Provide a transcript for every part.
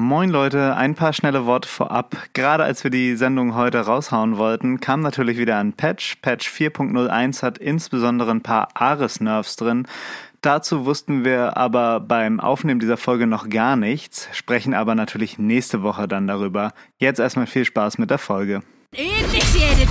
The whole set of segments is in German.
Moin Leute, ein paar schnelle Worte vorab. Gerade als wir die Sendung heute raushauen wollten, kam natürlich wieder ein Patch. Patch 4.01 hat insbesondere ein paar Ares-Nerfs drin. Dazu wussten wir aber beim Aufnehmen dieser Folge noch gar nichts, sprechen aber natürlich nächste Woche dann darüber. Jetzt erstmal viel Spaß mit der Folge. Initiated.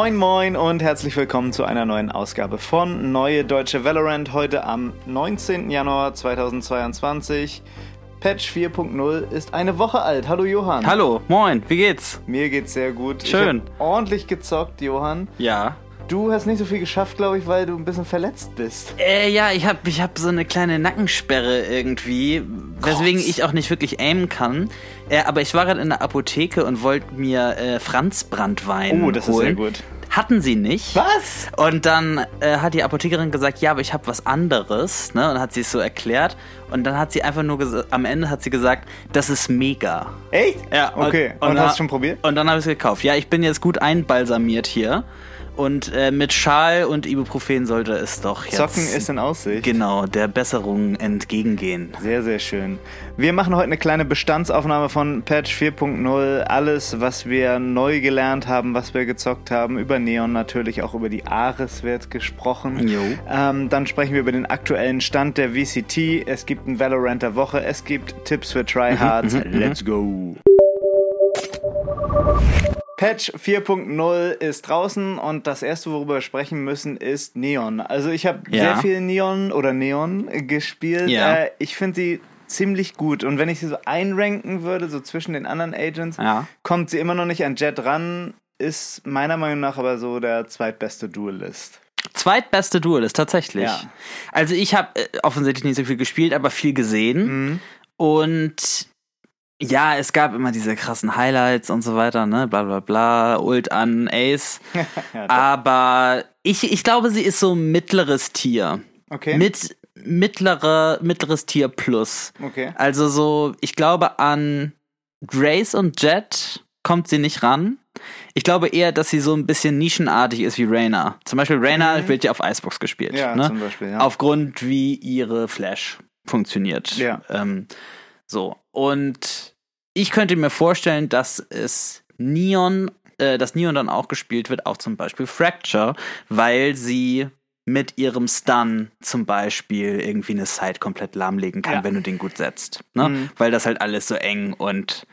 Moin moin und herzlich willkommen zu einer neuen Ausgabe von Neue Deutsche Valorant heute am 19. Januar 2022. Patch 4.0 ist eine Woche alt. Hallo Johann. Hallo, moin, wie geht's? Mir geht's sehr gut. Schön. Ordentlich gezockt, Johann. Ja. Du hast nicht so viel geschafft, glaube ich, weil du ein bisschen verletzt bist. Äh, ja, ich hab, ich hab so eine kleine Nackensperre irgendwie, weswegen ich auch nicht wirklich aimen kann. Äh, aber ich war gerade in der Apotheke und wollte mir äh, Franzbrandwein Oh, das ist holen. sehr gut. Hatten sie nicht. Was? Und dann äh, hat die Apothekerin gesagt, ja, aber ich habe was anderes, ne? Und hat sie es so erklärt. Und dann hat sie einfach nur am Ende hat sie gesagt, das ist mega. Echt? Ja, Okay. Und, dann- hast du schon probiert? Und dann habe ich es gekauft. Ja, ich bin jetzt gut einbalsamiert hier. Und äh, mit Schal und Ibuprofen sollte es doch jetzt Zocken ist in Aussicht. genau der Besserung entgegengehen. Sehr, sehr schön. Wir machen heute eine kleine Bestandsaufnahme von Patch 4.0. Alles, was wir neu gelernt haben, was wir gezockt haben. Über Neon natürlich, auch über die Ares wird gesprochen. Jo. Ähm, dann sprechen wir über den aktuellen Stand der VCT. Es gibt ein Valorant der Woche. Es gibt Tipps für Tryhards. Let's go. Patch 4.0 ist draußen und das erste, worüber wir sprechen müssen, ist Neon. Also ich habe Ja. sehr viel Neon oder Neon gespielt. Ja. Äh, ich finde sie ziemlich gut und wenn ich sie so einranken würde, so zwischen den anderen Agents, Ja. kommt sie immer noch nicht an Jet ran, ist meiner Meinung nach aber so der zweitbeste Duelist. Zweitbeste Duel ist tatsächlich. Also ich habe äh, offensichtlich nicht so viel gespielt, aber viel gesehen. Mhm. Und ja, es gab immer diese krassen Highlights und so weiter, ne? Bla bla bla, Ult an Ace. Ja, aber ich, ich glaube, sie ist so mittleres Tier. okay. Mit mittlere, mittleres Tier plus. okay. Also so, ich glaube an Grace und Jet kommt sie nicht ran. Ich glaube eher, dass sie so ein bisschen nischenartig ist wie Reyna. Zum Beispiel Reyna wird ja auf Icebox gespielt. Mhm. Ja, ne? zum Beispiel, ja. Aufgrund wie ihre Flash funktioniert. Ja. Ähm, so. Und ich könnte mir vorstellen, dass es Neon, äh, dass Neon dann auch gespielt wird, auch zum Beispiel Fracture, weil sie mit ihrem Stun zum Beispiel irgendwie eine Side komplett lahmlegen kann, Ja. wenn du den gut setzt. Ne? Mhm. Weil das halt alles so eng und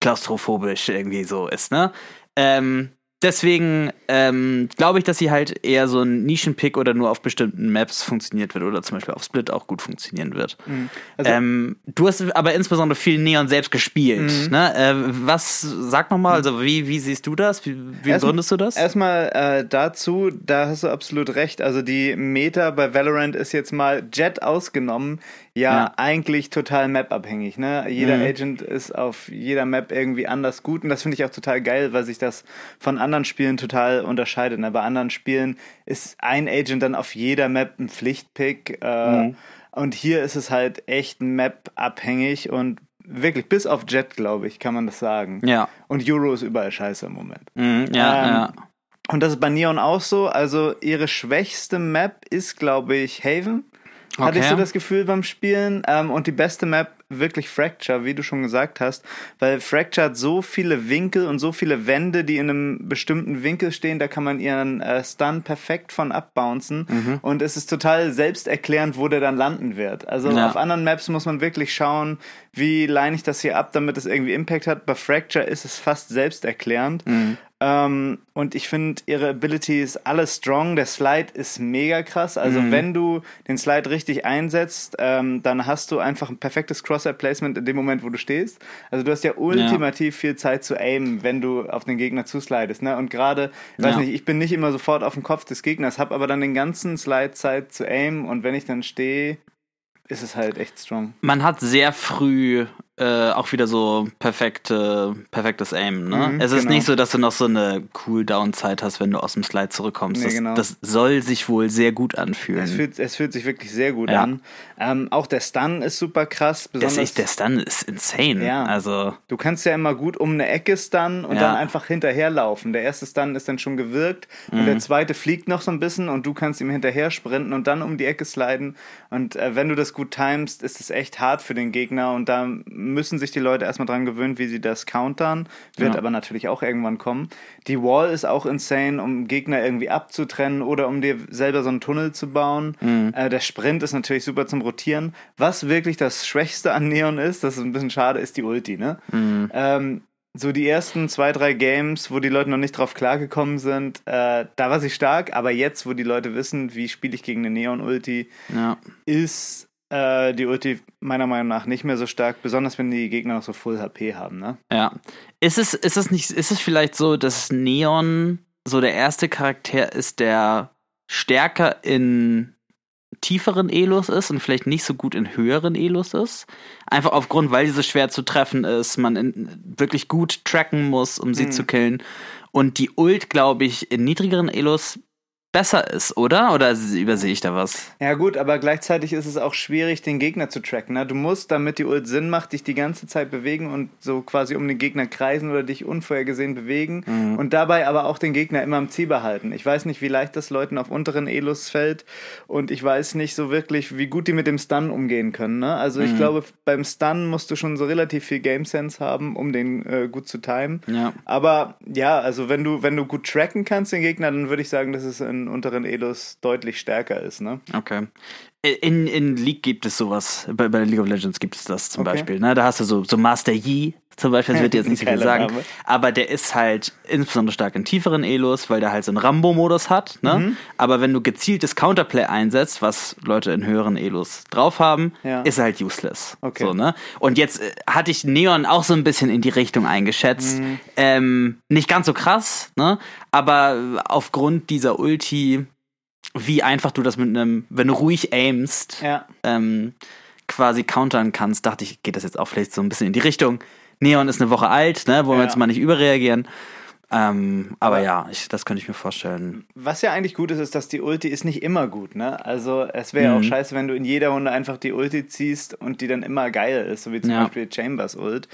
klaustrophobisch irgendwie so ist, ne? Ähm, deswegen ähm, glaube ich, dass sie halt eher so ein Nischenpick oder nur auf bestimmten Maps funktioniert wird oder zum Beispiel auf Split auch gut funktionieren wird. Also- ähm, du hast aber insbesondere viel Neon selbst gespielt. Mhm. Ne? Äh, was, sag nochmal, also wie, wie siehst du das? Wie, wie Erst- du das? Erstmal äh, dazu, da hast du absolut recht. Also die Meta bei Valorant ist jetzt mal Jet ausgenommen, ja, Ja. eigentlich total map-abhängig. Ne? Jeder Mhm. Agent ist auf jeder Map irgendwie anders gut und das finde ich auch total geil, weil sich das von anderen Spielen total unterscheidet. Ne? Bei anderen Spielen ist ein Agent dann auf jeder Map ein Pflichtpick äh, Mhm. und hier ist es halt echt map-abhängig und wirklich bis auf Jet, glaube ich, kann man das sagen. ja. Und Euro ist überall scheiße im Moment. Mhm, ja, Ähm, ja. Und das ist bei Neon auch so. Also ihre schwächste Map ist, glaube ich, Haven. Hatte ich Okay. so das Gefühl beim Spielen. Ähm, und die beste Map wirklich Fracture, wie du schon gesagt hast. Weil Fracture hat so viele Winkel und so viele Wände, die in einem bestimmten Winkel stehen. Da kann man ihren äh, Stun perfekt von abbouncen. Mhm. Und es ist total selbsterklärend, wo der dann landen wird. Also Ja. auf anderen Maps muss man wirklich schauen, wie leine ich das hier ab, damit es irgendwie Impact hat. Bei Fracture ist es fast selbsterklärend. Mhm. Ähm, und ich finde, ihre Ability ist alles strong. Der Slide ist mega krass. Also, Mhm. wenn du den Slide richtig einsetzt, ähm, dann hast du einfach ein perfektes Crosshair-Placement in dem Moment, wo du stehst. Also, du hast ja ultimativ viel Zeit zu aimen, wenn du auf den Gegner zuslidest. Ne? Und gerade, ich weiß Ja. nicht, ich bin nicht immer sofort auf dem Kopf des Gegners, habe aber dann den ganzen Slide Zeit zu aimen. Und wenn ich dann stehe, ist es halt echt strong. Man hat sehr früh äh, auch wieder so perfekte, perfektes Aim. Ne? Mhm, es ist genau. nicht so, dass du noch so eine Cooldown-Zeit hast, wenn du aus dem Slide zurückkommst. Nee, das, genau. das soll sich wohl sehr gut anfühlen. Es fühlt, es fühlt sich wirklich sehr gut Ja. an. Ähm, auch der Stun ist super krass. das Besonders, ist, der Stun ist insane. Ja. Also, Du kannst ja immer gut um eine Ecke stunnen und Ja. dann einfach hinterherlaufen. Der erste Stun ist dann schon gewirkt und Mhm. der zweite fliegt noch so ein bisschen und du kannst ihm hinterher sprinten und dann um die Ecke sliden. Und äh, wenn du das gut timest, ist es echt hart für den Gegner und da müssen sich die Leute erstmal dran gewöhnen, wie sie das countern. Wird Ja. aber natürlich auch irgendwann kommen. Die Wall ist auch insane, um Gegner irgendwie abzutrennen oder um dir selber so einen Tunnel zu bauen. Mhm. Äh, der Sprint ist natürlich super zum Rotieren. Was wirklich das Schwächste an Neon ist, das ist ein bisschen schade, ist die Ulti, ne? Mhm. Ähm, so die ersten zwei, drei Games, wo die Leute noch nicht drauf klargekommen sind, äh, da war sie stark, aber jetzt, wo die Leute wissen, wie spiele ich gegen eine Neon-Ulti, ja. ist äh, die Ulti meiner Meinung nach nicht mehr so stark, besonders wenn die Gegner noch so Full HP haben, ne? Ja. Ist es, ist es nicht, ist es vielleicht so, dass Neon so der erste Charakter ist, der stärker in tieferen Elos ist und vielleicht nicht so gut in höheren Elos ist? Einfach aufgrund, weil diese schwer zu treffen ist, man in, wirklich gut tracken muss, um sie Mhm. zu killen. Und die Ult, glaube ich, in niedrigeren Elos besser ist, oder? Oder übersehe ich da was? Ja gut, aber gleichzeitig ist es auch schwierig, den Gegner zu tracken. Ne? Du musst, damit die Ult Sinn macht, dich die ganze Zeit bewegen und so quasi um den Gegner kreisen oder dich unvorhergesehen bewegen Mhm. und dabei aber auch den Gegner immer im Ziel behalten. Ich weiß nicht, wie leicht das Leuten auf unteren Elos fällt und ich weiß nicht so wirklich, wie gut die mit dem Stun umgehen können. Ne? Also Mhm. ich glaube, beim Stun musst du schon so relativ viel Game Sense haben, um den äh, gut zu timen. Ja. Aber ja, also wenn du, wenn du gut tracken kannst, den Gegner, dann würde ich sagen, dass es unteren Elos deutlich stärker ist. Ne? Okay. In, in League gibt es sowas. Bei, bei League of Legends gibt es das zum Okay. Beispiel. Ne? Da hast du so, so Master Yi zum Beispiel, das wird dir jetzt nicht so viel sagen. Name. Aber der ist halt insbesondere stark in tieferen Elos, weil der halt so einen Rambo-Modus hat. Ne? Mhm. Aber wenn du gezieltes Counterplay einsetzt, was Leute in höheren Elos drauf haben, Ja. ist er halt useless. Okay. So, ne? Und jetzt äh, hatte ich Neon auch so ein bisschen in die Richtung eingeschätzt. Mhm. Ähm, nicht ganz so krass, ne? aber aufgrund dieser Ulti wie einfach du das mit einem, wenn du ruhig aimst, Ja. ähm, quasi countern kannst, dachte ich, geht das jetzt auch vielleicht so ein bisschen in die Richtung. Neon ist eine Woche alt, ne, wollen wir Ja. jetzt mal nicht überreagieren. Ähm, aber Aber- ja, ich, das könnte ich mir vorstellen. Was ja eigentlich gut ist, ist, dass die Ulti ist nicht immer gut, ne? Also es wäre ja Mhm. auch scheiße, wenn du in jeder Runde einfach die Ulti ziehst und die dann immer geil ist, so wie zum Ja. Beispiel Chambers Ult.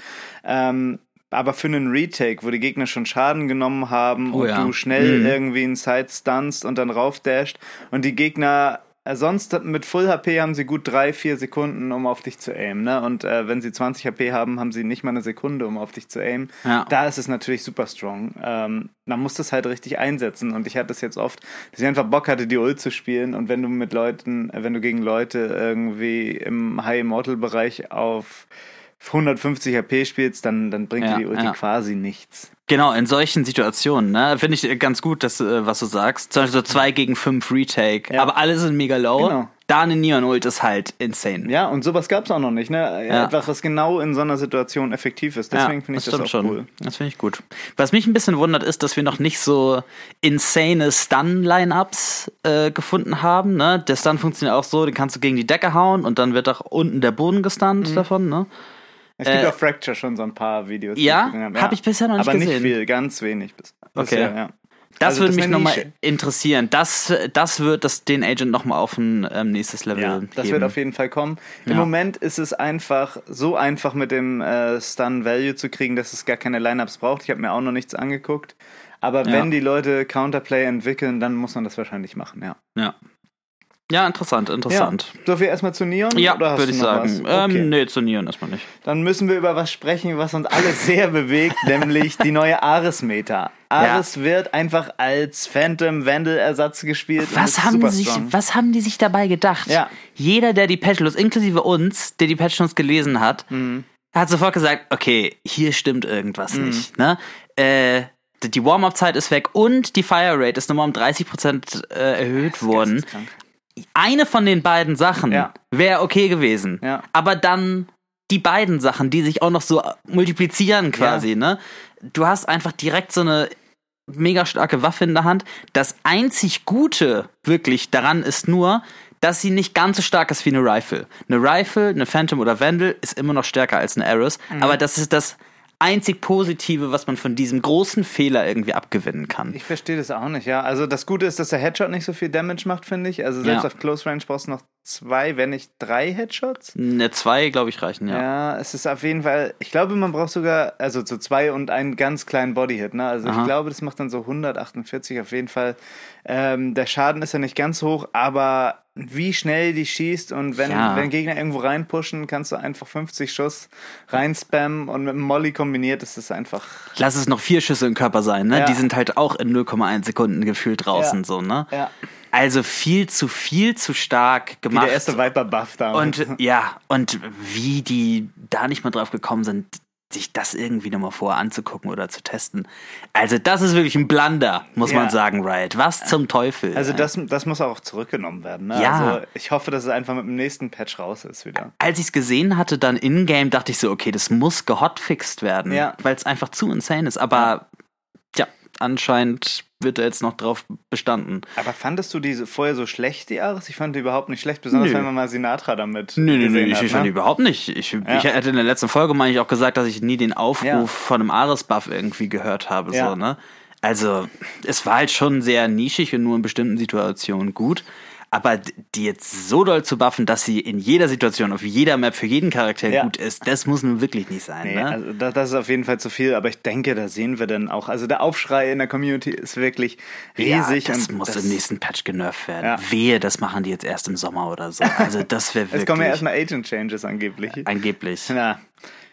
Ähm, aber für einen Retake, wo die Gegner schon Schaden genommen haben Oh und ja. du schnell Mhm. irgendwie einen Side stunst und dann raufdasht und die Gegner sonst mit Full HP haben sie gut drei, vier Sekunden, um auf dich zu aimen. Ne? Und äh, wenn sie 20 HP haben, haben sie nicht mal eine Sekunde, um auf dich zu aimen. Ja. Da ist es natürlich super strong. Ähm, man muss das halt richtig einsetzen. Und ich hatte es jetzt oft, dass ich einfach Bock hatte, die Ult zu spielen. Und wenn du mit Leuten, äh, wenn du gegen Leute irgendwie im High Immortal Bereich auf 150 HP spielst, dann, dann bringt Ja, dir die Ulti ja. quasi nichts. Genau, in solchen Situationen, ne, finde ich ganz gut, dass, äh, was du sagst. Zum Beispiel so 2 gegen 5 Retake, Ja. aber alle sind mega low. Genau. Da eine Neon-Ult ist halt insane. Ja, und sowas gab es auch noch nicht, ne? Ja. Etwas, was genau in so einer Situation effektiv ist. Deswegen finde ich das, auch stimmt cool. Das finde ich gut. Was mich ein bisschen wundert, ist, dass wir noch nicht so insane Stun-Line-Ups äh, gefunden haben. Ne? Der Stun funktioniert auch so, den kannst du gegen die Decke hauen und dann wird auch unten der Boden Mhm. gestunt davon. Ne? Es gibt Äh, auf Fracture schon so ein paar Videos. Ja? habe. Hab ich bisher noch nicht Aber gesehen. nicht viel, ganz wenig. Bis, Okay. bisher, ja. Das Also würde das mich nochmal interessieren. Das, das wird das, den Agent nochmal auf ein ähm, nächstes Level Ja, das wird auf jeden Fall kommen. Im Ja. Moment ist es einfach so einfach mit dem äh, Stun Value zu kriegen, dass es gar keine Lineups braucht. Ich habe mir auch noch nichts angeguckt. Aber Ja. wenn die Leute Counterplay entwickeln, dann muss man das wahrscheinlich machen, ja. ja. Ja, interessant, interessant. Ja. Dürfen wir erstmal zu Neon? Ja, oder hast würde du ich sagen. was? Okay. Ähm, nee, zu Neon erstmal nicht. Dann müssen wir über was sprechen, was uns alle sehr bewegt, nämlich die neue Ares-Meta. Ares wird einfach als Phantom Vandal-Ersatz gespielt. Was haben, sich, was haben die sich dabei gedacht? Ja. Jeder, der die Patch Notes, inklusive uns, der die Patch gelesen hat, Mhm. hat sofort gesagt, okay, hier stimmt irgendwas nicht. Ne? Äh, die Warm-Up-Zeit ist weg und die Fire Rate ist nochmal um 30% äh, erhöht worden. Eine von den beiden Sachen Ja. wäre okay gewesen. Ja. Aber dann die beiden Sachen, die sich auch noch so multiplizieren quasi, ne? Du hast einfach direkt so eine mega starke Waffe in der Hand. Das einzig Gute wirklich daran ist nur, dass sie nicht ganz so stark ist wie eine Rifle. Eine Rifle, eine Phantom oder Vandal ist immer noch stärker als eine Ares, Mhm. aber das ist das einzig Positive, was man von diesem großen Fehler irgendwie abgewinnen kann. Ich verstehe das auch nicht, ja. Also das Gute ist, dass der Headshot nicht so viel Damage macht, finde ich. Also selbst Ja. auf Close Range brauchst du noch zwei, wenn nicht drei Headshots. Eine 2, glaube ich, reichen, ja. Ja. es ist auf jeden Fall, ich glaube, man braucht sogar, also so zwei und einen ganz kleinen Bodyhit, ne? Also Aha. ich glaube, das macht dann so 148 auf jeden Fall. Ähm, der Schaden ist ja nicht ganz hoch, aber wie schnell die schießt und wenn, Ja. wenn Gegner irgendwo reinpushen, kannst du einfach 50 Schuss reinspammen und mit dem Molly kombiniert ist es einfach. Lass es noch vier Schüsse im Körper sein, ne? Ja. Die sind halt auch in 0,1 Sekunden gefühlt draußen, Ja. so, ne? Ja. Also viel zu viel zu stark Wie gemacht. der erste Viper-Buff da. und ja, und wie die da nicht mal drauf gekommen sind, sich das irgendwie nochmal vorher anzugucken oder zu testen. Also das ist wirklich ein Blunder, muss Ja. man sagen, Riot. Was zum Teufel. Also das, das muss auch zurückgenommen werden. Ne? Ja. Also ich hoffe, dass es einfach mit dem nächsten Patch raus ist wieder. Als ich es gesehen hatte, dann in-game, dachte ich so, okay, das muss gehotfixt werden, Ja. weil es einfach zu insane ist. Aber ja, anscheinend wird er jetzt noch drauf bestanden. Aber fandest du diese vorher so schlecht, die Ares? Ich fand die überhaupt nicht schlecht, besonders Nö. wenn man mal Sinatra damit Nö, nö, nö, ich, hat. ich fand ne? überhaupt nicht. Ich, ich hätte in der letzten Folge, meine ich, auch gesagt, dass ich nie den Aufruf Ja. von einem Ares-Buff irgendwie gehört habe. Ja. So, ne? Also, es war halt schon sehr nischig und nur in bestimmten Situationen gut. Aber die jetzt so doll zu buffen, dass sie in jeder Situation, auf jeder Map für jeden Charakter Ja. gut ist, das muss nun wirklich nicht sein. Nee, ne? also das, das ist auf jeden Fall zu viel, aber ich denke, da sehen wir dann auch. Also der Aufschrei in der Community ist wirklich riesig. ja, das muss das, im nächsten Patch genervt werden. Ja. Wehe, das machen die jetzt erst im Sommer oder so. Also das wäre wirklich Es kommen ja erstmal Agent Changes angeblich. angeblich. Na,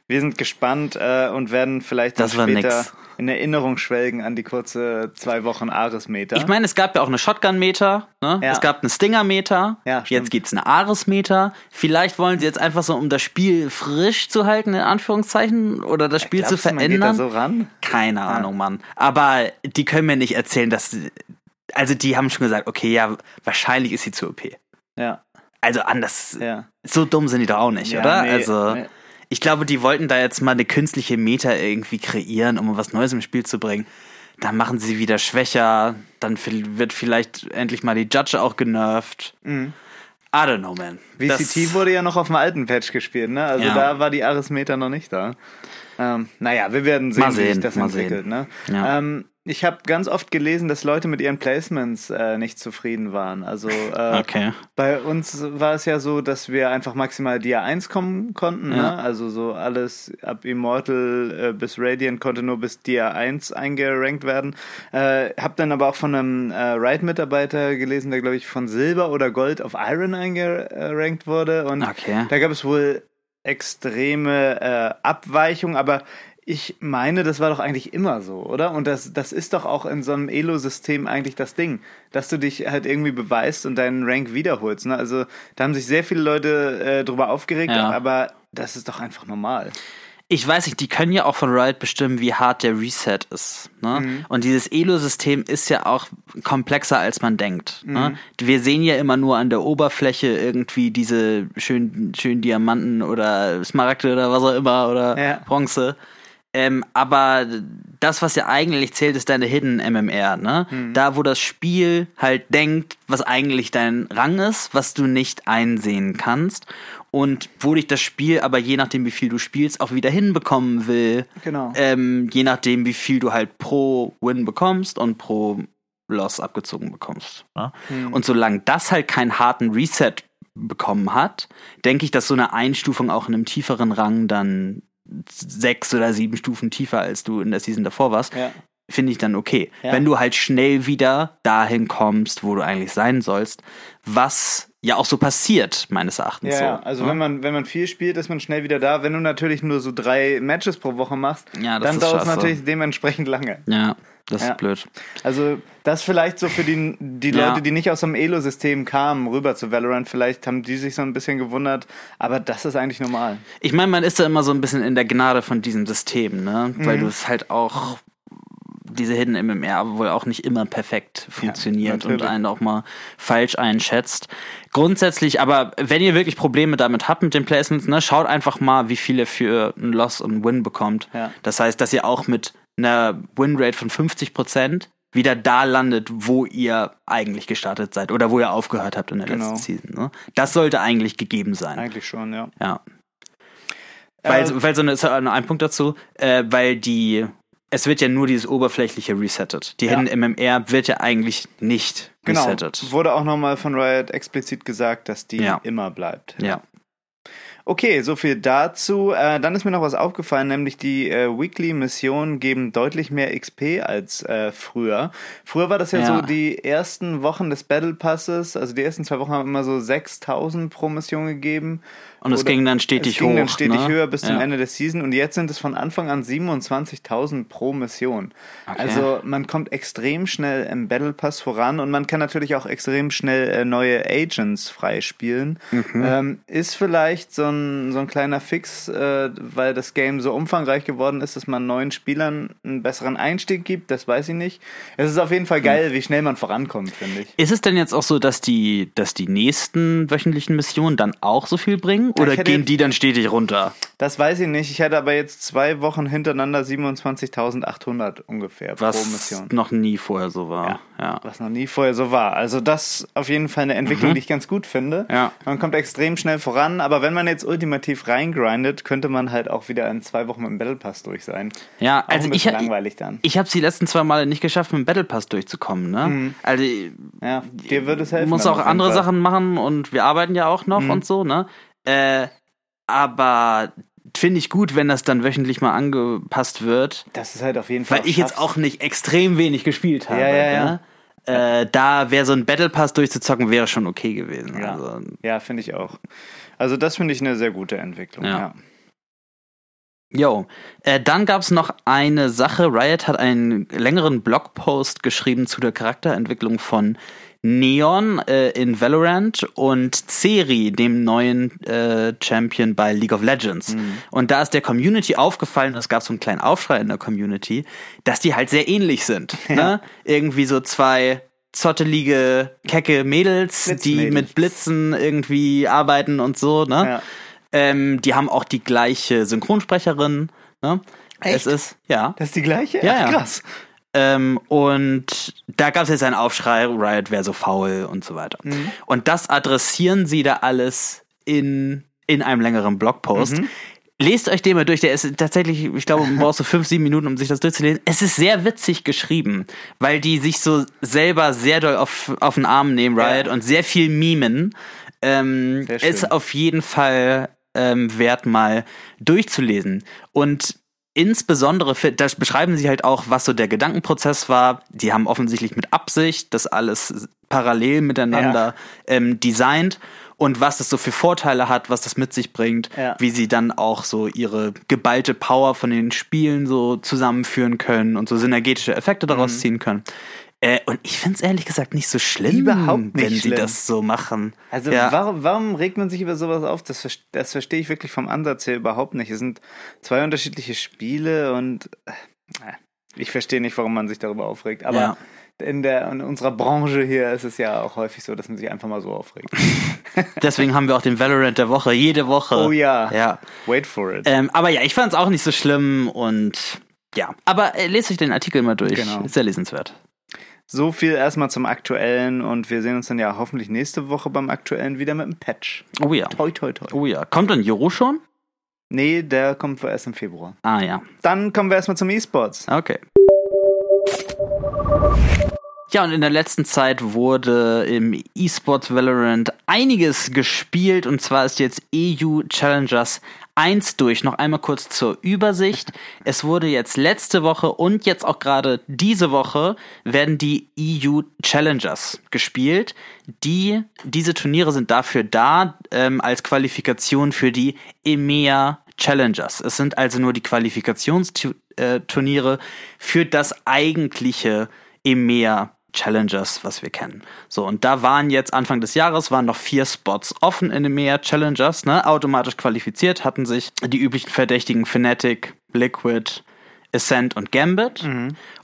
wir sind gespannt äh, und werden vielleicht dann später nix. in Erinnerung schwelgen an die kurze zwei Wochen Ares-Meter. Ich meine, es gab ja auch eine Shotgun-Meter, ne? Ja. es gab einen Stinger-Meter, Ja, jetzt gibt's eine Ares-Meter. Vielleicht wollen sie jetzt einfach so, um das Spiel frisch zu halten, in Anführungszeichen, oder das Spiel zu Glaubst du, man geht verändern. da so ran? Keine Ahnung, Mann. Aber die können mir nicht erzählen, dass. Also, die haben schon gesagt, okay, ja, wahrscheinlich ist sie zu OP. Ja, Also, anders. ja. So dumm sind die doch auch nicht, Ja, oder? nee, also. nee. Ich glaube, die wollten da jetzt mal eine künstliche Meta irgendwie kreieren, um was Neues im Spiel zu bringen. Dann machen sie wieder schwächer, dann wird vielleicht endlich mal die Judge auch genervt. I don't know, man. Das- VCT wurde ja noch auf dem alten Patch gespielt, ne? Also Ja. da war die Ares-Meter noch nicht da. Ähm, naja, wir werden sehen, Mal wie sich sehen, das entwickelt. sehen. Ne? Ja. Ähm, ich habe ganz oft gelesen, dass Leute mit ihren Placements äh, nicht zufrieden waren. Also äh, Okay. bei uns war es ja so, dass wir einfach maximal Dia 1 kommen konnten. Ja. Ne? Also so alles ab Immortal äh, bis Radiant konnte nur bis Dia 1 eingerankt werden. Äh, hab dann aber auch von einem äh, Riot-Mitarbeiter gelesen, der glaube ich von Silber oder Gold auf Iron eingerankt wurde. Und Okay. da gab es wohl extreme äh, Abweichungen, aber ich meine, das war doch eigentlich immer so, oder? Und das, das ist doch auch in so einem Elo-System eigentlich das Ding, dass du dich halt irgendwie beweist und deinen Rank wiederholst. Ne? Also da haben sich sehr viele Leute äh, drüber aufgeregt, Ja. aber das ist doch einfach normal. Ich weiß nicht, die können ja auch von Riot bestimmen, wie hart der Reset ist. Ne? Mhm. Und dieses Elo-System ist ja auch komplexer, als man denkt. Mhm. Ne? Wir sehen ja immer nur an der Oberfläche irgendwie diese schönen, schönen Diamanten oder Smaragde oder was auch immer oder Ja. Bronze. Ähm, aber das, was ja eigentlich zählt, ist deine Hidden MMR, ne? Mhm. Da, wo das Spiel halt denkt, was eigentlich dein Rang ist, was du nicht einsehen kannst und wo dich das Spiel aber je nachdem, wie viel du spielst, auch wieder hinbekommen will. Genau. Ähm, je nachdem, wie viel du halt pro Win bekommst und pro Loss abgezogen bekommst. Ne? Und solange das halt keinen harten Reset bekommen hat, denke ich, dass so eine Einstufung auch in einem tieferen Rang dann sechs oder sieben Stufen tiefer, als du in der Season davor warst, Ja. finde ich dann okay. Ja. Wenn du halt schnell wieder dahin kommst, wo du eigentlich sein sollst, was ja auch so passiert, meines Erachtens. Ja, so. ja, also ne? wenn man, wenn man viel spielt, ist man schnell wieder da. Wenn du natürlich nur so drei Matches pro Woche machst, Ja, dann dauert es natürlich dementsprechend lange. Ja, das Ja. ist blöd. Also das vielleicht so für die, die Ja. Leute, die nicht aus dem Elo-System kamen, rüber zu Valorant, vielleicht haben die sich so ein bisschen gewundert, aber das ist eigentlich normal. Ich meine, man ist da immer so ein bisschen in der Gnade von diesem System, ne? Mhm. Weil du es halt auch diese Hidden MMR wohl auch nicht immer perfekt funktioniert und natürlich. einen auch mal falsch einschätzt. Grundsätzlich, aber wenn ihr wirklich Probleme damit habt mit den Placements, ne, schaut einfach mal, wie viel ihr für einen Loss und Win bekommt. Ja. Das heißt, dass ihr auch mit einer Winrate von 50 Prozent wieder da landet, wo ihr eigentlich gestartet seid oder wo ihr aufgehört habt in der Genau. letzten Season. Ne? Das sollte eigentlich gegeben sein. Eigentlich schon, ja. Ja. Weil, Äh, weil so eine, ein Punkt dazu, äh, weil die, es wird ja nur dieses oberflächliche resettet. Die Ja. Hidden MMR wird ja eigentlich nicht Genau. resettet. Wurde auch nochmal von Riot explizit gesagt, dass die Ja. immer bleibt. Ja. Okay, so viel dazu. Äh, dann ist mir noch was aufgefallen, nämlich die äh, Weekly-Missionen geben deutlich mehr XP als äh, früher. Früher war das ja, Ja. so, die ersten Wochen des Battle Passes, also die ersten zwei Wochen haben immer so 6000 pro Mission gegeben. Und es ging dann stetig es ging hoch. dann stetig ne? höher bis zum ja. Ende der Season und jetzt sind es von Anfang an 27.000 pro Mission. Okay. Also man kommt extrem schnell im Battle Pass voran und man kann natürlich auch extrem schnell äh, neue Agents freispielen. Mhm. Ähm, ist vielleicht so ein, so ein kleiner Fix, äh, weil das Game so umfangreich geworden ist, dass man neuen Spielern einen besseren Einstieg gibt, das weiß ich nicht. Es ist auf jeden Fall geil, wie schnell man vorankommt, finde ich. Ist es denn jetzt auch so, dass die, dass die nächsten wöchentlichen Missionen dann auch so viel bringen? Oder gehen jetzt- die dann stetig runter? Das weiß ich nicht. Ich hatte aber jetzt zwei Wochen hintereinander 27.800 ungefähr pro Was Mission. noch nie vorher so war. Ja. Was noch nie vorher so war. Also das auf jeden Fall eine Entwicklung, die ich ganz gut finde. Ja. Man kommt extrem schnell voran, aber wenn man jetzt ultimativ reingrindet, könnte man halt auch wieder in zwei Wochen mit dem Battle Pass durch sein. Ja, Auch also ein ich, langweilig dann. ich habe es die letzten zwei Male nicht geschafft, mit dem Battle Pass durchzukommen. Ne? Also Ja, dir würde es helfen. muss dann auch andere Fall. Sachen machen und wir arbeiten ja auch noch Mhm. und so, ne? Äh, aber finde ich gut, wenn das dann wöchentlich mal angepasst wird, Das ist halt auf jeden Fall. weil ich jetzt auch nicht extrem wenig gespielt habe. Ja, ja, ja. Ne? Äh, da wäre so ein Battle Pass durchzuzocken, wäre schon okay gewesen. Ja, Also, ja finde ich auch. Also das finde ich eine sehr gute Entwicklung. Ja. Ja. Jo, äh, dann gab es noch eine Sache. Riot hat einen längeren Blogpost geschrieben zu der Charakterentwicklung von Neon äh, in Valorant und Ceri, dem neuen äh, Champion bei League of Legends. Und da ist der Community aufgefallen, es gab so einen kleinen Aufschrei in der Community, dass die halt sehr ähnlich sind. Ne? Irgendwie so zwei zottelige, kecke Mädels, die mit Blitzen irgendwie arbeiten und so. Ne? Ja. Ähm, die haben auch die gleiche Synchronsprecherin. Ne? Echt? Es ist, ja. Das ist die gleiche? Ja, Ach, ja. Ähm, und da gab es jetzt einen Aufschrei, Riot wäre so faul und so weiter. Mhm. Und das adressieren sie da alles in, in einem längeren Blogpost. Mhm. Lest euch den mal durch, der ist tatsächlich, ich glaube, man braucht so fünf, sieben Minuten, um sich das durchzulesen. Es ist sehr witzig geschrieben, weil die sich so selber sehr doll auf, auf den Arm nehmen, Riot, Ja. und sehr viel mimen. Ähm, ist auf jeden Fall ähm, wert, mal durchzulesen. Und insbesondere, für, da beschreiben sie halt auch, was so der Gedankenprozess war. Die haben offensichtlich mit Absicht das alles parallel miteinander ähm, designt und was das so für Vorteile hat, was das mit sich bringt, Ja. wie sie dann auch so ihre geballte Power von den Spielen so zusammenführen können und so synergetische Effekte daraus ziehen können. Äh, und ich finde es ehrlich gesagt nicht so schlimm, Überhaupt nicht wenn sie schlimm. das so machen. Also ja. warum, warum regt man sich über sowas auf? Das, das verstehe ich wirklich vom Ansatz her überhaupt nicht. Es sind zwei unterschiedliche Spiele und äh, ich verstehe nicht, warum man sich darüber aufregt. Aber Ja. in, der, in unserer Branche hier ist es ja auch häufig so, dass man sich einfach mal so aufregt. Deswegen haben wir auch den Valorant der Woche, jede Woche. Oh ja. Ja. Wait for it. Ähm, aber ja, ich fand es auch nicht so schlimm und ja. Aber äh, lest euch den Artikel mal durch. Genau. Ist sehr lesenswert. So viel erstmal zum Aktuellen und wir sehen uns dann ja hoffentlich nächste Woche beim Aktuellen wieder mit einem Patch. Oh ja. Toi, toi, toi. Oh ja. Kommt dann Joro schon? Nee, der kommt erst im Februar. Ah ja. Dann kommen wir erstmal zum E-Sports. Okay. Ja, und in der letzten Zeit wurde im eSports Valorant einiges gespielt und zwar ist jetzt EU Challengers 1 durch. Noch einmal kurz zur Übersicht. Es wurde jetzt letzte Woche und jetzt auch gerade diese Woche werden die EU Challengers gespielt. Die, diese Turniere sind dafür da, ähm, als Qualifikation für die EMEA Challengers. Es sind also nur die Qualifikationsturniere für das eigentliche EMEA Challengers, was wir kennen. So, und da waren jetzt Anfang des Jahres waren noch vier Spots offen in EMEA Challengers, ne, automatisch qualifiziert, hatten sich die üblichen Verdächtigen Fnatic, Liquid, Ascent und Gambit.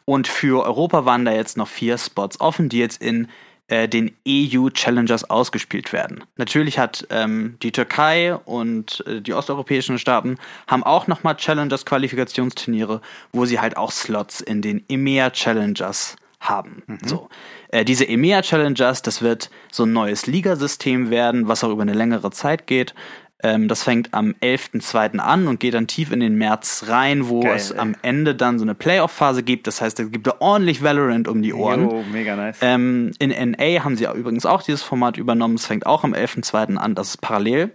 Und für Europa waren da jetzt noch vier Spots offen, die jetzt in äh, den EU Challengers ausgespielt werden. Natürlich hat ähm, die Türkei und äh, die osteuropäischen Staaten haben auch nochmal Challengers Qualifikationsturniere, wo sie halt auch Slots in den EMEA Challengers haben. So. Äh, diese EMEA Challengers, das wird so ein neues Ligasystem werden, was auch über eine längere Zeit geht. Ähm, das fängt am 11.02. an und geht dann tief in den März rein, wo Geil, es ey. am Ende dann so eine Playoff-Phase gibt. Das heißt, es gibt da ordentlich Valorant um die Ohren. Jo, mega nice. Ähm, in NA haben sie übrigens auch dieses Format übernommen. Es fängt auch am 11.02. an, das ist parallel.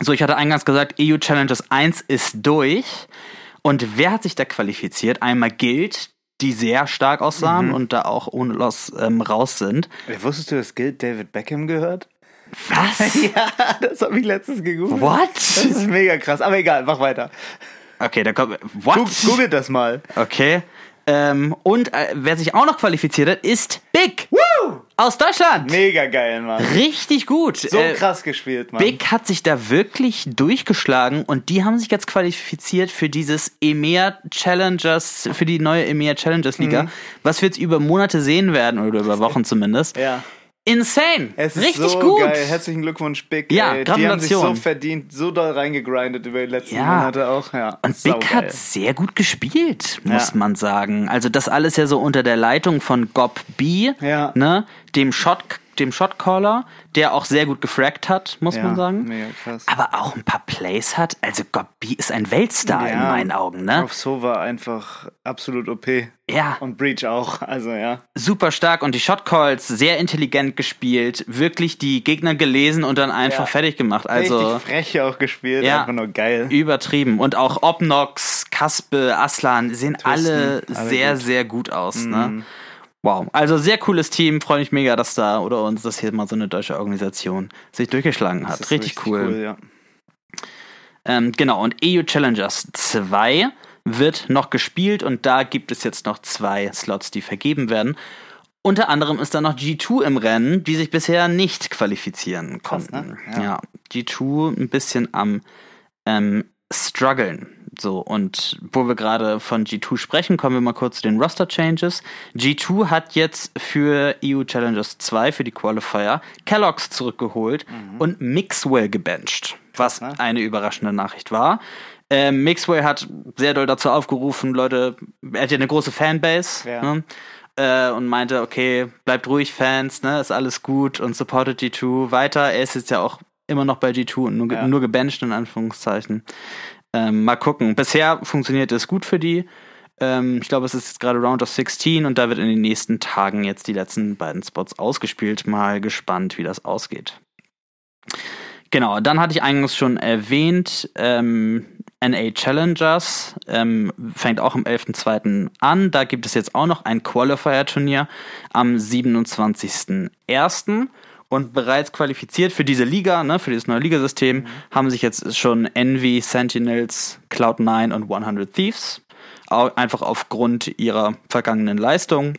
So, ich hatte eingangs gesagt, EU Challengers 1 ist durch. Und wer hat sich da qualifiziert? Einmal Guild, die sehr stark aussahen Mhm. und da auch ohne Loss ähm, raus sind. Wusstest du, dass Guild David Beckham gehört? Was? ja, das habe ich letztens gegoogelt. What? Das ist mega krass. Aber egal, mach weiter. Okay, da kommt. What? Googelt das mal. Okay. Ähm, und äh, wer sich auch noch qualifiziert hat, ist Big Woo! aus Deutschland. Mega geil, Mann. Richtig gut. So Äh, krass gespielt, Mann. Big hat sich da wirklich durchgeschlagen und die haben sich jetzt qualifiziert für dieses EMEA Challengers, für die neue EMEA Challengers Liga, was wir jetzt über Monate sehen werden oder über Wochen zumindest. Mhm. Ja. Insane! Es ist Richtig so gut! geil. Herzlichen Glückwunsch, Big. Ja, ey. Die haben sich so verdient, so doll reingegrindet über die letzten Ja. Monate auch. Ja. Und. Big hat sehr gut gespielt, muss Ja. man sagen. Also das alles ja so unter der Leitung von Gob B, Ja. ne, dem Shot, dem Shotcaller, der auch sehr gut gefragt hat, muss ja, man sagen. Mega krass. Aber auch ein paar Plays hat. Also Gob B ist ein Weltstar in Ja. meinen Augen, ne? Auf So war einfach absolut OP. Ja, Und Breach auch. Also ja. super stark und die Shotcalls sehr intelligent gespielt, wirklich die Gegner gelesen und dann einfach Ja. fertig gemacht. Also Richtig frech auch gespielt. Ja. Einfach nur geil. übertrieben. Und auch Obnox, Kaspe, Aslan sehen alle, alle sehr, gut. Mhm. sehr gut aus. Ne? Wow. Also sehr cooles Team. Freue mich mega, dass da oder uns, dass hier mal so eine deutsche Organisation sich durchgeschlagen hat. Ist Richtig, cool. ja. Ähm, genau. Und EU Challengers 2 wird noch gespielt und da gibt es jetzt noch zwei Slots, die vergeben werden. Unter anderem ist da noch G2 im Rennen, die sich bisher nicht qualifizieren Krass, konnten. ne? ja. Ja. G2 ein bisschen am ähm, struggeln. So, und wo wir gerade von G2 sprechen, kommen wir mal kurz zu den Roster-Changes. G2 hat jetzt für EU Challengers 2, für die Qualifier, Kellogg's zurückgeholt und Mixwell gebencht, was ne? eine überraschende Nachricht war. Ähm, Mixwell hat sehr doll dazu aufgerufen, Leute, er hat ja eine große Fanbase, Ja. ne? äh, und meinte, okay, bleibt ruhig, Fans, ne, ist alles gut und supportet G2 weiter. Er ist jetzt ja auch immer noch bei G2 und nur, ge Ja. nur gebencht, in Anführungszeichen. Ähm, mal gucken. Bisher funktioniert es gut für die. Ähm, ich glaube, es ist gerade Round of 16 und da wird in den nächsten Tagen jetzt die letzten beiden Spots ausgespielt. Mal gespannt, wie das ausgeht. Genau, dann hatte ich eingangs schon erwähnt, ähm, NA Challengers ähm, fängt auch am 11.02. an. Da gibt es jetzt auch noch ein Qualifier-Turnier am 27.01. Und bereits qualifiziert für diese Liga, ne, für dieses neue Ligasystem, haben sich jetzt schon Envy, Sentinels, Cloud9 und 100 Thieves. Einfach aufgrund ihrer vergangenen Leistung.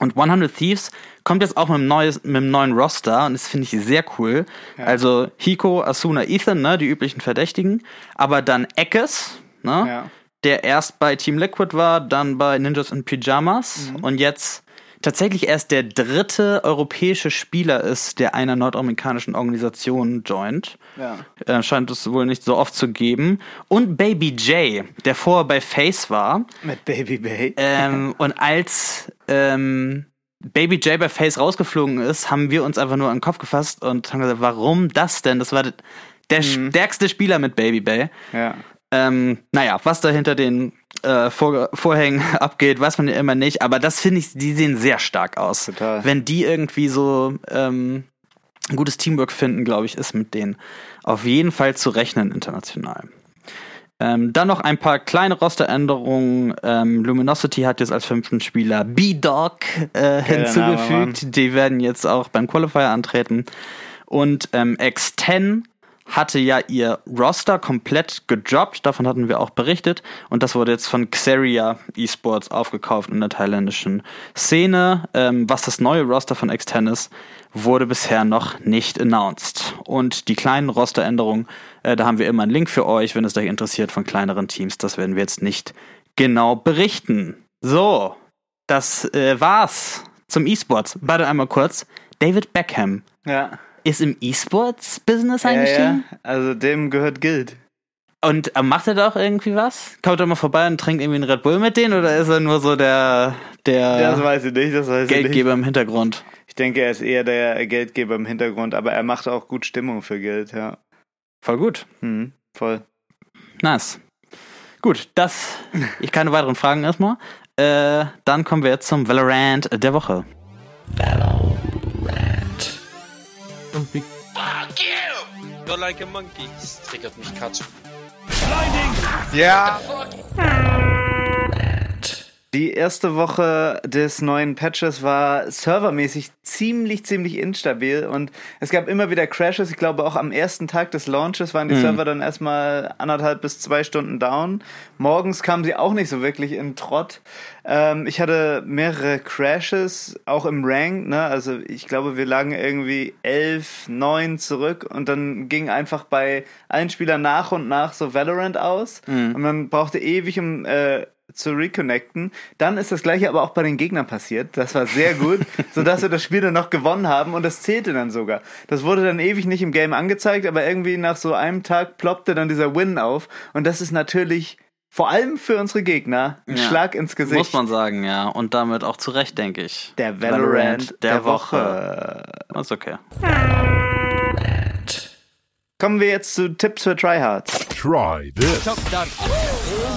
Und 100 Thieves kommt jetzt auch mit einem, neues, mit einem neuen Roster und das finde ich sehr cool. Also Hiko, Asuna, Ethan, ne, die üblichen Verdächtigen. Aber dann Eckes, ne, Ja. der erst bei Team Liquid war, dann bei Ninjas in Pyjamas und jetzt tatsächlich erst der dritte europäische Spieler ist, der einer nordamerikanischen Organisation joint. Ja. Äh, scheint es wohl nicht so oft zu geben. Und Baby J, der vorher bei Face war. Mit Baby Bay. Ähm, und als ähm, Baby J bei Face rausgeflogen ist, haben wir uns einfach nur an den Kopf gefasst und haben gesagt, warum das denn? Das war der- der stärkste Spieler mit Baby Bay. Ja. Ähm, naja, was da hinter den äh, Vor Vorhängen abgeht, weiß man ja immer nicht, aber das finde ich, die sehen sehr stark aus. Total. Wenn die irgendwie so ähm, ein gutes Teamwork finden, glaube ich, ist mit denen auf jeden Fall zu rechnen international. Ähm, dann noch ein paar kleine Rosteränderungen. Ähm, Luminosity hat jetzt als fünften Spieler B-Dog äh, hinzugefügt. Die werden jetzt auch beim Qualifier antreten. Und ähm, X10 hatte ja ihr Roster komplett gedroppt, davon hatten wir auch berichtet. Und das wurde jetzt von Xeria Esports aufgekauft in der thailändischen Szene. Ähm, was das neue Roster von X10 ist, wurde bisher noch nicht announced. Und die kleinen Rosteränderungen, äh, da haben wir immer einen Link für euch, wenn es euch interessiert von kleineren Teams. Das werden wir jetzt nicht genau berichten. So, das äh, war's zum E-Sports. Warte einmal kurz. David Beckham Ja. Ist im E-Sports-Business Ja, ja. eingestiegen? Also dem gehört Guild. Und äh, macht er da auch irgendwie was? Kommt er mal vorbei und trinkt irgendwie einen Red Bull mit denen oder ist er nur so der, der Das weiß ich nicht, das weiß ich nicht. Geldgeber im Hintergrund? Ich denke, er ist eher der Geldgeber im Hintergrund, aber er macht auch gut Stimmung für Geld, ja. Voll gut. Mhm, voll. Nice. Gut, das. Ich keine weiteren Fragen erstmal. Äh, dann kommen wir jetzt zum Valorant der Woche. Irgendwie Fuck you! You're like a monkey. Das triggert mich Katsu. Ja, Die erste Woche des neuen Patches war servermäßig ziemlich, ziemlich instabil und es gab immer wieder Crashes. Ich glaube, auch am ersten Tag des Launches waren die Server dann erstmal anderthalb bis zwei Stunden down. Morgens kamen sie auch nicht so wirklich in Trott. Ähm, ich hatte mehrere Crashes, auch im Rank. Ne? Also ich glaube, wir lagen irgendwie elf, neun zurück und dann ging einfach bei allen Spielern nach und nach so Valorant aus und man brauchte ewig, um äh, zu reconnecten. Dann ist das gleiche aber auch bei den Gegnern passiert. Das war sehr gut, sodass wir das Spiel dann noch gewonnen haben und das zählte dann sogar. Das wurde dann ewig nicht im Game angezeigt, aber irgendwie nach so einem Tag ploppte dann dieser Win auf und das ist natürlich vor allem für unsere Gegner ein Ja. Schlag ins Gesicht. Muss man sagen, ja. Und damit auch zu Recht, denke ich. der Valorant, der, Woche. Ist okay. Kommen wir jetzt zu Tipps für Tryhards. Try this. Tips. Wow.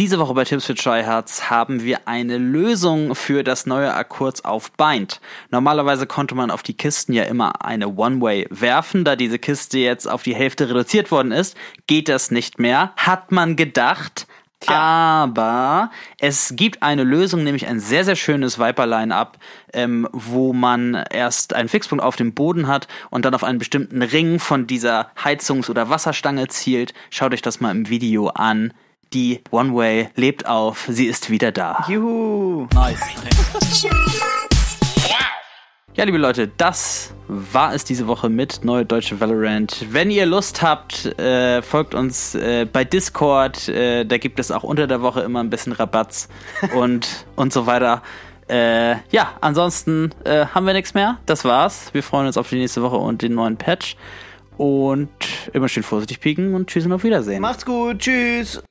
Diese Woche bei Tipps für Tryhards haben wir eine Lösung für das neue Akkurz auf Bind. Normalerweise konnte man auf die Kisten ja immer eine One-Way werfen. Da diese Kiste jetzt auf die Hälfte reduziert worden ist, geht das nicht mehr. Hat man gedacht. Aber es gibt eine Lösung, nämlich ein sehr, sehr schönes Viper-Line-Up, ähm, wo man erst einen Fixpunkt auf dem Boden hat und dann auf einen bestimmten Ring von dieser Heizungs- oder Wasserstange zielt. Schaut euch das mal im Video an. Die One-Way lebt auf, sie ist wieder da. Juhu. Ja, liebe Leute, das war es diese Woche mit Neue Deutsche Valorant. Wenn ihr Lust habt, äh, folgt uns äh, bei Discord. Äh, da gibt es auch unter der Woche immer ein bisschen Rabatz und, und so weiter. Äh, ja, ansonsten äh, haben wir nichts mehr. Das war's. Wir freuen uns auf die nächste Woche und den neuen Patch. Und immer schön vorsichtig pieken und tschüss und auf Wiedersehen. Macht's gut. Tschüss.